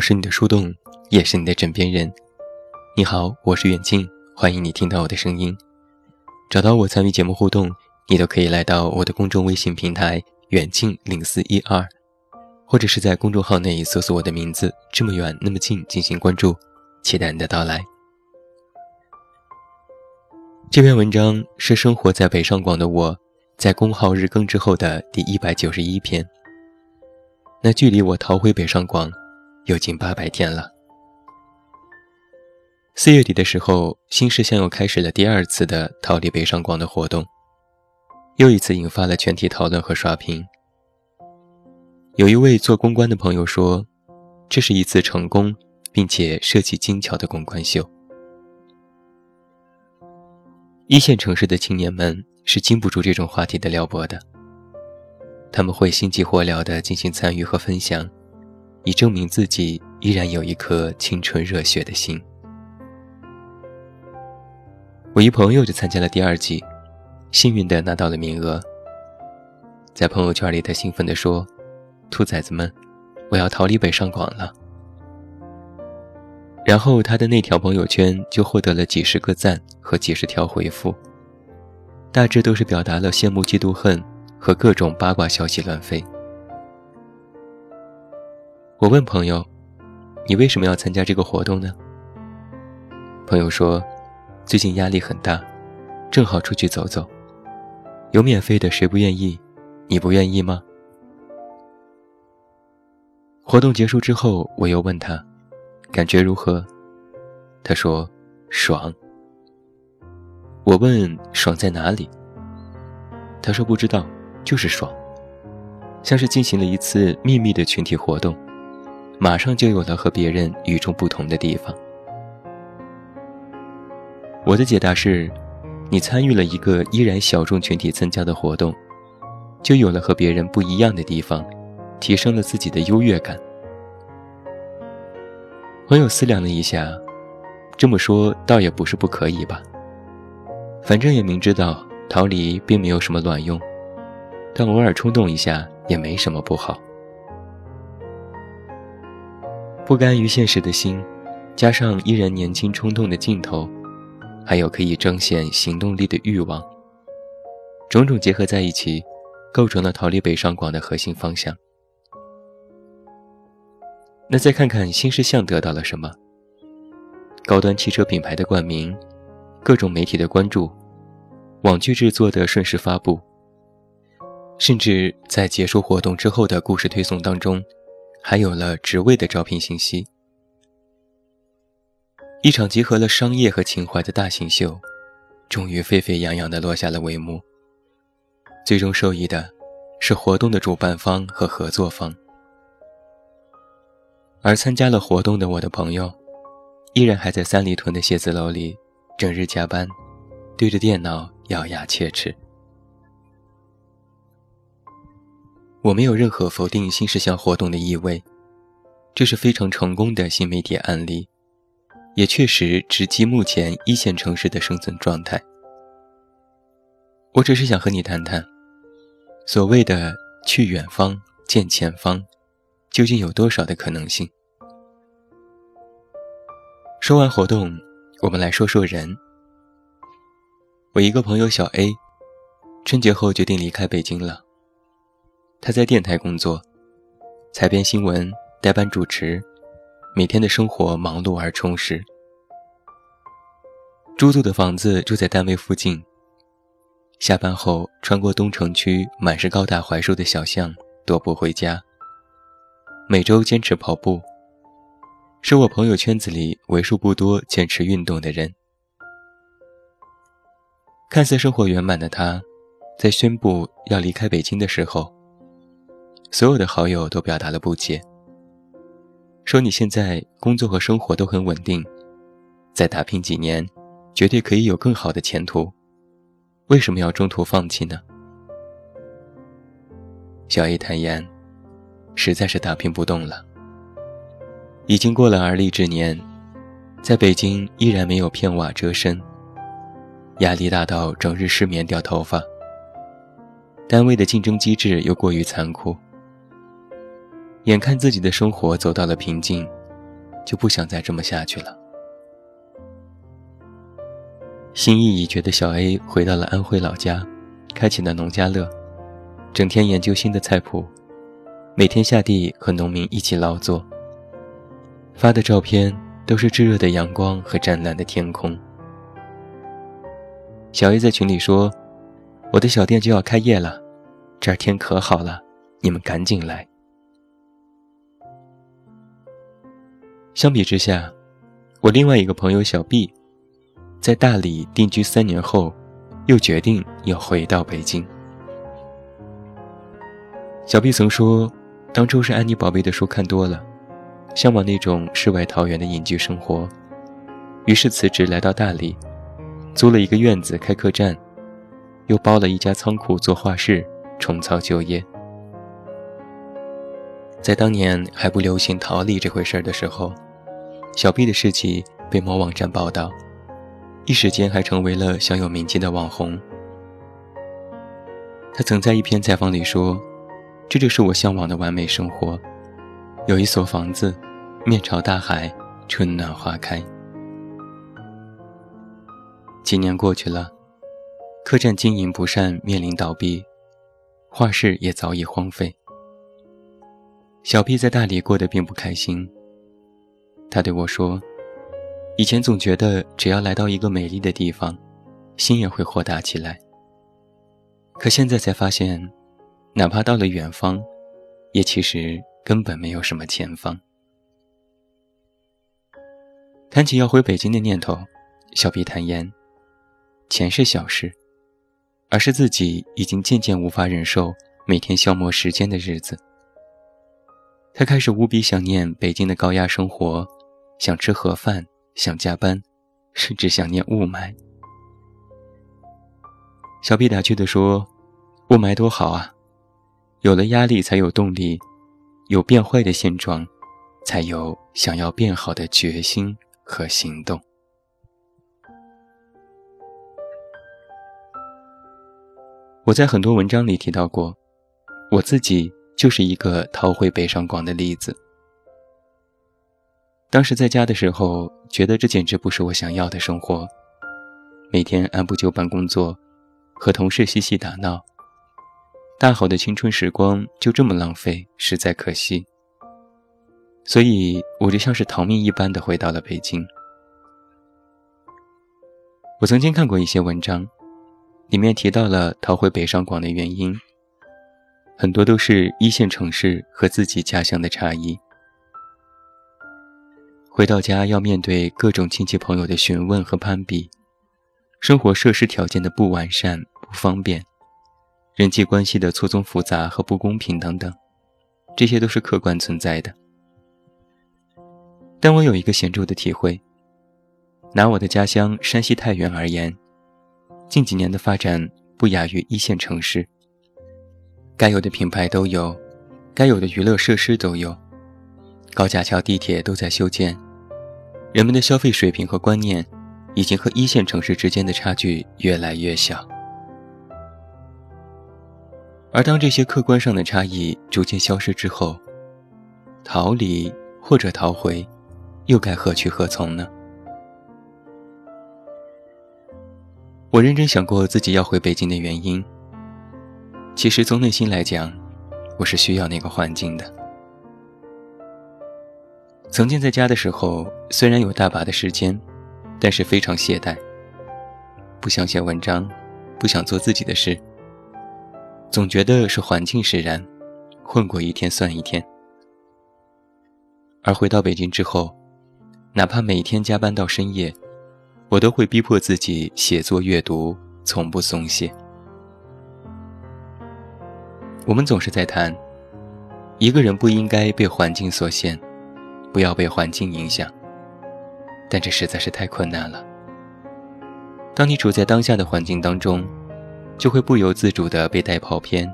我是你的树洞，也是你的枕边人。你好，我是远近，欢迎你听到我的声音。找到我参与节目互动，你都可以来到我的公众微信平台远近零四一二，或者是在公众号内搜索我的名字这么远那么近进行关注，期待你的到来。这篇文章是生活在北上广的我在公号日更之后的第一百九十一篇。那距离我逃回北上广，有近八百天了。四月底的时候，新市乡又开始了第二次的逃离北上广的活动，又一次引发了全体讨论和刷屏。有一位做公关的朋友说，这是一次成功并且设计精巧的公关秀。一线城市的青年们是经不住这种话题的撩拨的。他们会心急火燎地进行参与和分享，以证明自己依然有一颗青春热血的心。我一朋友就参加了第二季，幸运的拿到了名额。在朋友圈里，他兴奋地说：“兔崽子们，我要逃离北上广了。”然后他的那条朋友圈就获得了几十个赞和几十条回复，大致都是表达了羡慕、嫉妒、恨。和各种八卦消息乱飞。我问朋友：“你为什么要参加这个活动呢？”朋友说：“最近压力很大，正好出去走走，有免费的谁不愿意？你不愿意吗？”活动结束之后，我又问他：“感觉如何？”他说：“爽。”我问：“爽在哪里？”他说：“不知道。”就是爽，像是进行了一次秘密的群体活动，马上就有了和别人与众不同的地方。我的解答是：你参与了一个依然小众群体参加的活动，就有了和别人不一样的地方，提升了自己的优越感。朋友思量了一下，这么说倒也不是不可以吧。反正也明知道逃离并没有什么卵用。但偶尔冲动一下也没什么不好。不甘于现实的心，加上依然年轻冲动的劲头，还有可以彰显行动力的欲望，种种结合在一起，构成了逃离北上广的核心方向。那再看看新事项得到了什么？高端汽车品牌的冠名，各种媒体的关注，网剧制作的顺势发布。甚至在结束活动之后的故事推送当中，还有了职位的招聘信息。一场集合了商业和情怀的大型秀，终于沸沸扬扬地落下了帷幕。最终受益的，是活动的主办方和合作方。而参加了活动的我的朋友，依然还在三里屯的写字楼里，整日加班，对着电脑咬牙切齿。我没有任何否定新事项活动的意味，这是非常成功的新媒体案例，也确实直击目前一线城市的生存状态。我只是想和你谈谈，所谓的去远方见前方，究竟有多少的可能性？说完活动，我们来说说人。我一个朋友小 A，春节后决定离开北京了。他在电台工作，采编新闻、代班主持，每天的生活忙碌而充实。租住的房子住在单位附近，下班后穿过东城区满是高大槐树的小巷，踱步回家。每周坚持跑步，是我朋友圈子里为数不多坚持运动的人。看似生活圆满的他，在宣布要离开北京的时候。所有的好友都表达了不解，说：“你现在工作和生活都很稳定，再打拼几年，绝对可以有更好的前途，为什么要中途放弃呢？”小 A 坦言，实在是打拼不动了，已经过了而立之年，在北京依然没有片瓦遮身，压力大到整日失眠掉头发，单位的竞争机制又过于残酷。眼看自己的生活走到了瓶颈，就不想再这么下去了。心意已决的小 A 回到了安徽老家，开启了农家乐，整天研究新的菜谱，每天下地和农民一起劳作。发的照片都是炙热的阳光和湛蓝的天空。小 A 在群里说：“我的小店就要开业了，这儿天可好了，你们赶紧来。”相比之下，我另外一个朋友小 B，在大理定居三年后，又决定要回到北京。小 B 曾说，当初是安妮宝贝的书看多了，向往那种世外桃源的隐居生活，于是辞职来到大理，租了一个院子开客栈，又包了一家仓库做画室，重操旧业。在当年还不流行逃离这回事儿的时候，小 B 的事迹被某网站报道，一时间还成为了小有名气的网红。他曾在一篇采访里说：“这就是我向往的完美生活，有一所房子，面朝大海，春暖花开。”几年过去了，客栈经营不善，面临倒闭，画室也早已荒废。小 B 在大理过得并不开心。他对我说：“以前总觉得只要来到一个美丽的地方，心也会豁达起来。可现在才发现，哪怕到了远方，也其实根本没有什么前方。”谈起要回北京的念头，小毕坦言：“钱是小事，而是自己已经渐渐无法忍受每天消磨时间的日子。”他开始无比想念北京的高压生活，想吃盒饭，想加班，甚至想念雾霾。小 B 打趣地说：“雾霾多好啊，有了压力才有动力，有变坏的现状，才有想要变好的决心和行动。”我在很多文章里提到过，我自己。就是一个逃回北上广的例子。当时在家的时候，觉得这简直不是我想要的生活，每天按部就班工作，和同事嬉戏打闹，大好的青春时光就这么浪费，实在可惜。所以我就像是逃命一般的回到了北京。我曾经看过一些文章，里面提到了逃回北上广的原因。很多都是一线城市和自己家乡的差异。回到家要面对各种亲戚朋友的询问和攀比，生活设施条件的不完善、不方便，人际关系的错综复杂和不公平等等，这些都是客观存在的。但我有一个显著的体会：拿我的家乡山西太原而言，近几年的发展不亚于一线城市。该有的品牌都有，该有的娱乐设施都有，高架桥、地铁都在修建，人们的消费水平和观念，已经和一线城市之间的差距越来越小。而当这些客观上的差异逐渐消失之后，逃离或者逃回，又该何去何从呢？我认真想过自己要回北京的原因。其实从内心来讲，我是需要那个环境的。曾经在家的时候，虽然有大把的时间，但是非常懈怠，不想写文章，不想做自己的事，总觉得是环境使然，混过一天算一天。而回到北京之后，哪怕每天加班到深夜，我都会逼迫自己写作阅读，从不松懈。我们总是在谈，一个人不应该被环境所限，不要被环境影响。但这实在是太困难了。当你处在当下的环境当中，就会不由自主地被带跑偏，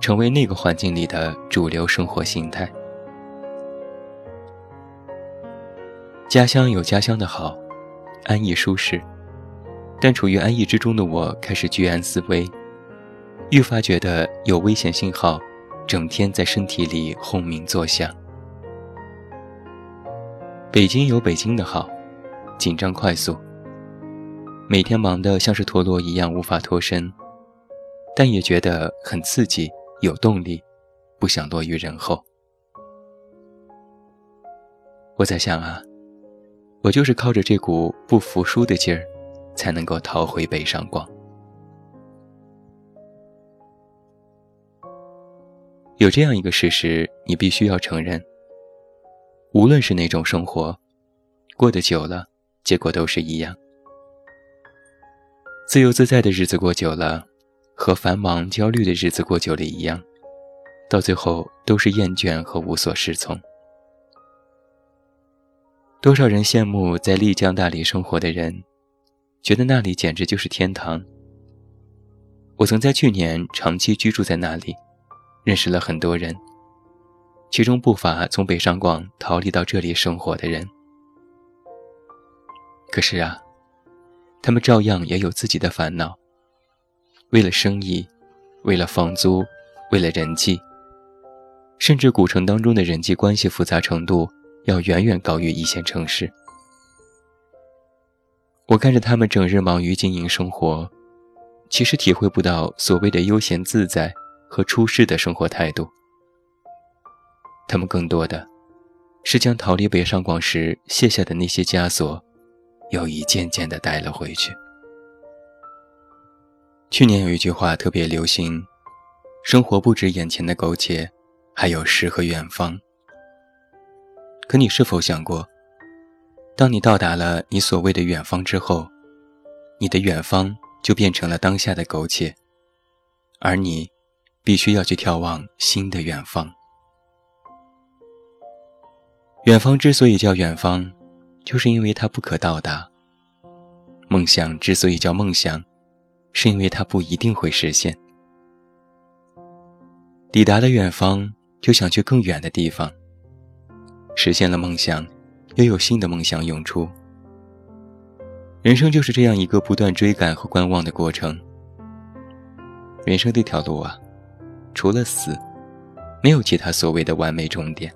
成为那个环境里的主流生活形态。家乡有家乡的好，安逸舒适，但处于安逸之中的我开始居安思危。愈发觉得有危险信号，整天在身体里轰鸣作响。北京有北京的好，紧张快速，每天忙得像是陀螺一样无法脱身，但也觉得很刺激，有动力，不想落于人后。我在想啊，我就是靠着这股不服输的劲儿，才能够逃回北上广。有这样一个事实，你必须要承认：无论是哪种生活，过得久了，结果都是一样。自由自在的日子过久了，和繁忙焦虑的日子过久了一样，到最后都是厌倦和无所适从。多少人羡慕在丽江大理生活的人，觉得那里简直就是天堂。我曾在去年长期居住在那里，认识了很多人，其中不乏从北上广逃离到这里生活的人。可是啊，他们照样也有自己的烦恼。为了生意，为了房租，为了人际，甚至古城当中的人际关系复杂程度。要远远高于一线城市。我看着他们整日忙于经营生活，其实体会不到所谓的悠闲自在和出世的生活态度。他们更多的，是将逃离北上广时卸下的那些枷锁，又一件件的带了回去。去年有一句话特别流行：“生活不止眼前的苟且，还有诗和远方。”可你是否想过，当你到达了你所谓的远方之后，你的远方就变成了当下的苟且，而你必须要去眺望新的远方。远方之所以叫远方，就是因为它不可到达；梦想之所以叫梦想，是因为它不一定会实现。抵达了远方，就想去更远的地方。实现了梦想，又有新的梦想涌出。人生就是这样一个不断追赶和观望的过程。人生这条路啊，除了死，没有其他所谓的完美终点。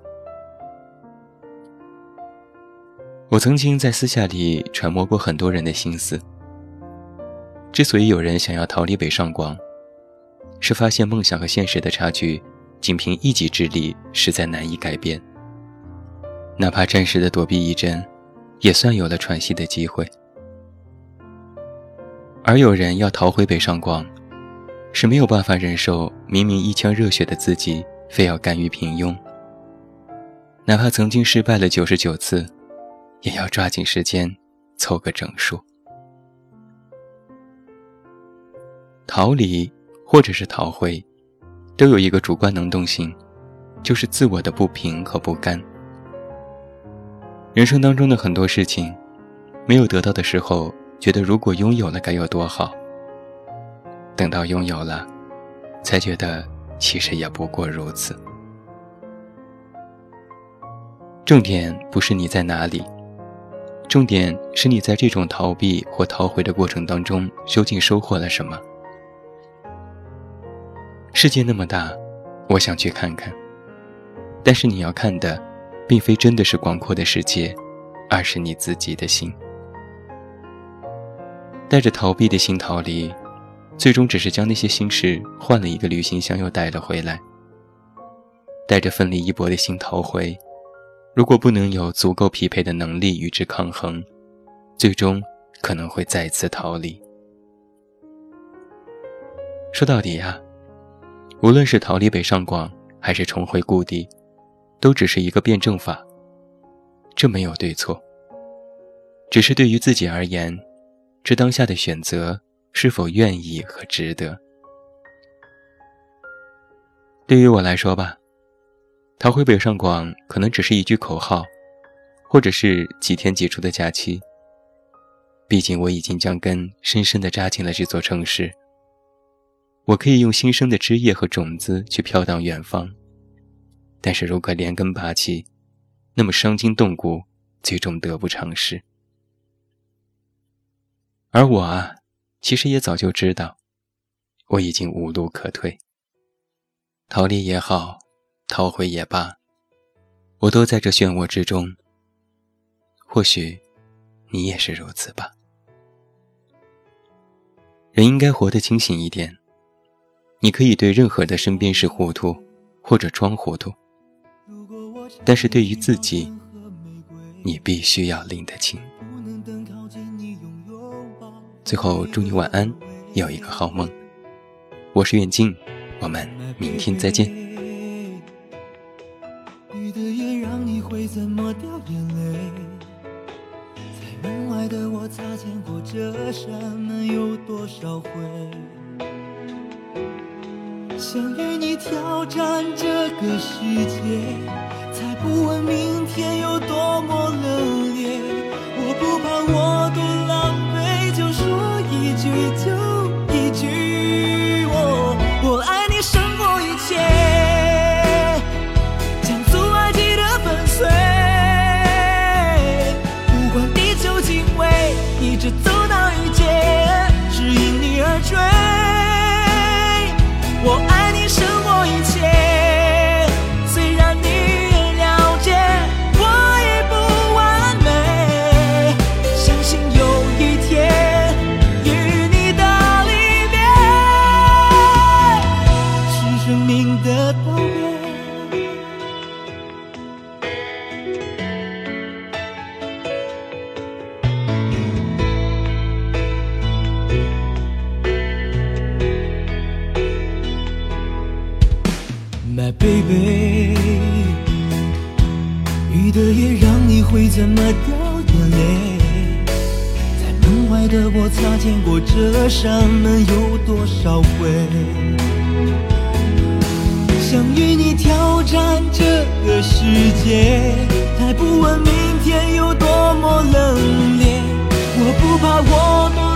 我曾经在私下里揣摩过很多人的心思。之所以有人想要逃离北上广，是发现梦想和现实的差距，仅凭一己之力实在难以改变。哪怕暂时的躲避一阵，也算有了喘息的机会。而有人要逃回北上广，是没有办法忍受明明一腔热血的自己，非要甘于平庸。哪怕曾经失败了九十九次，也要抓紧时间凑个整数。逃离或者是逃回，都有一个主观能动性，就是自我的不平和不甘。人生当中的很多事情，没有得到的时候，觉得如果拥有了该有多好。等到拥有了，才觉得其实也不过如此。重点不是你在哪里，重点是你在这种逃避或逃回的过程当中，究竟收获了什么？世界那么大，我想去看看。但是你要看的。并非真的是广阔的世界，而是你自己的心。带着逃避的心逃离，最终只是将那些心事换了一个旅行箱又带了回来。带着奋力一搏的心逃回，如果不能有足够匹配的能力与之抗衡，最终可能会再次逃离。说到底呀，无论是逃离北上广，还是重回故地。都只是一个辩证法，这没有对错，只是对于自己而言，这当下的选择是否愿意和值得。对于我来说吧，逃回北上广可能只是一句口号，或者是几天几出的假期。毕竟我已经将根深深地扎进了这座城市，我可以用新生的枝叶和种子去飘荡远方。但是如果连根拔起，那么伤筋动骨，最终得不偿失。而我啊，其实也早就知道，我已经无路可退。逃离也好，逃回也罢，我都在这漩涡之中。或许你也是如此吧。人应该活得清醒一点。你可以对任何的身边事糊涂，或者装糊涂，但是对于自己，你必须要拎得清。最后，祝你晚安，有一个好梦。我是远近，我们明天再见。怎么掉眼泪？在门外的我擦肩过这扇门有多少回？想与你挑战这个世界，才不问明天有多么冷冽。我不怕我多狼狈，就说一句就。雨的夜让你会怎么掉眼泪？在门外的我擦肩过这扇门有多少回？想与你挑战这个世界，才不问明天有多么冷冽。我不怕我多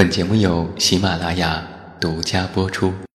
本节目由喜马拉雅独家播出。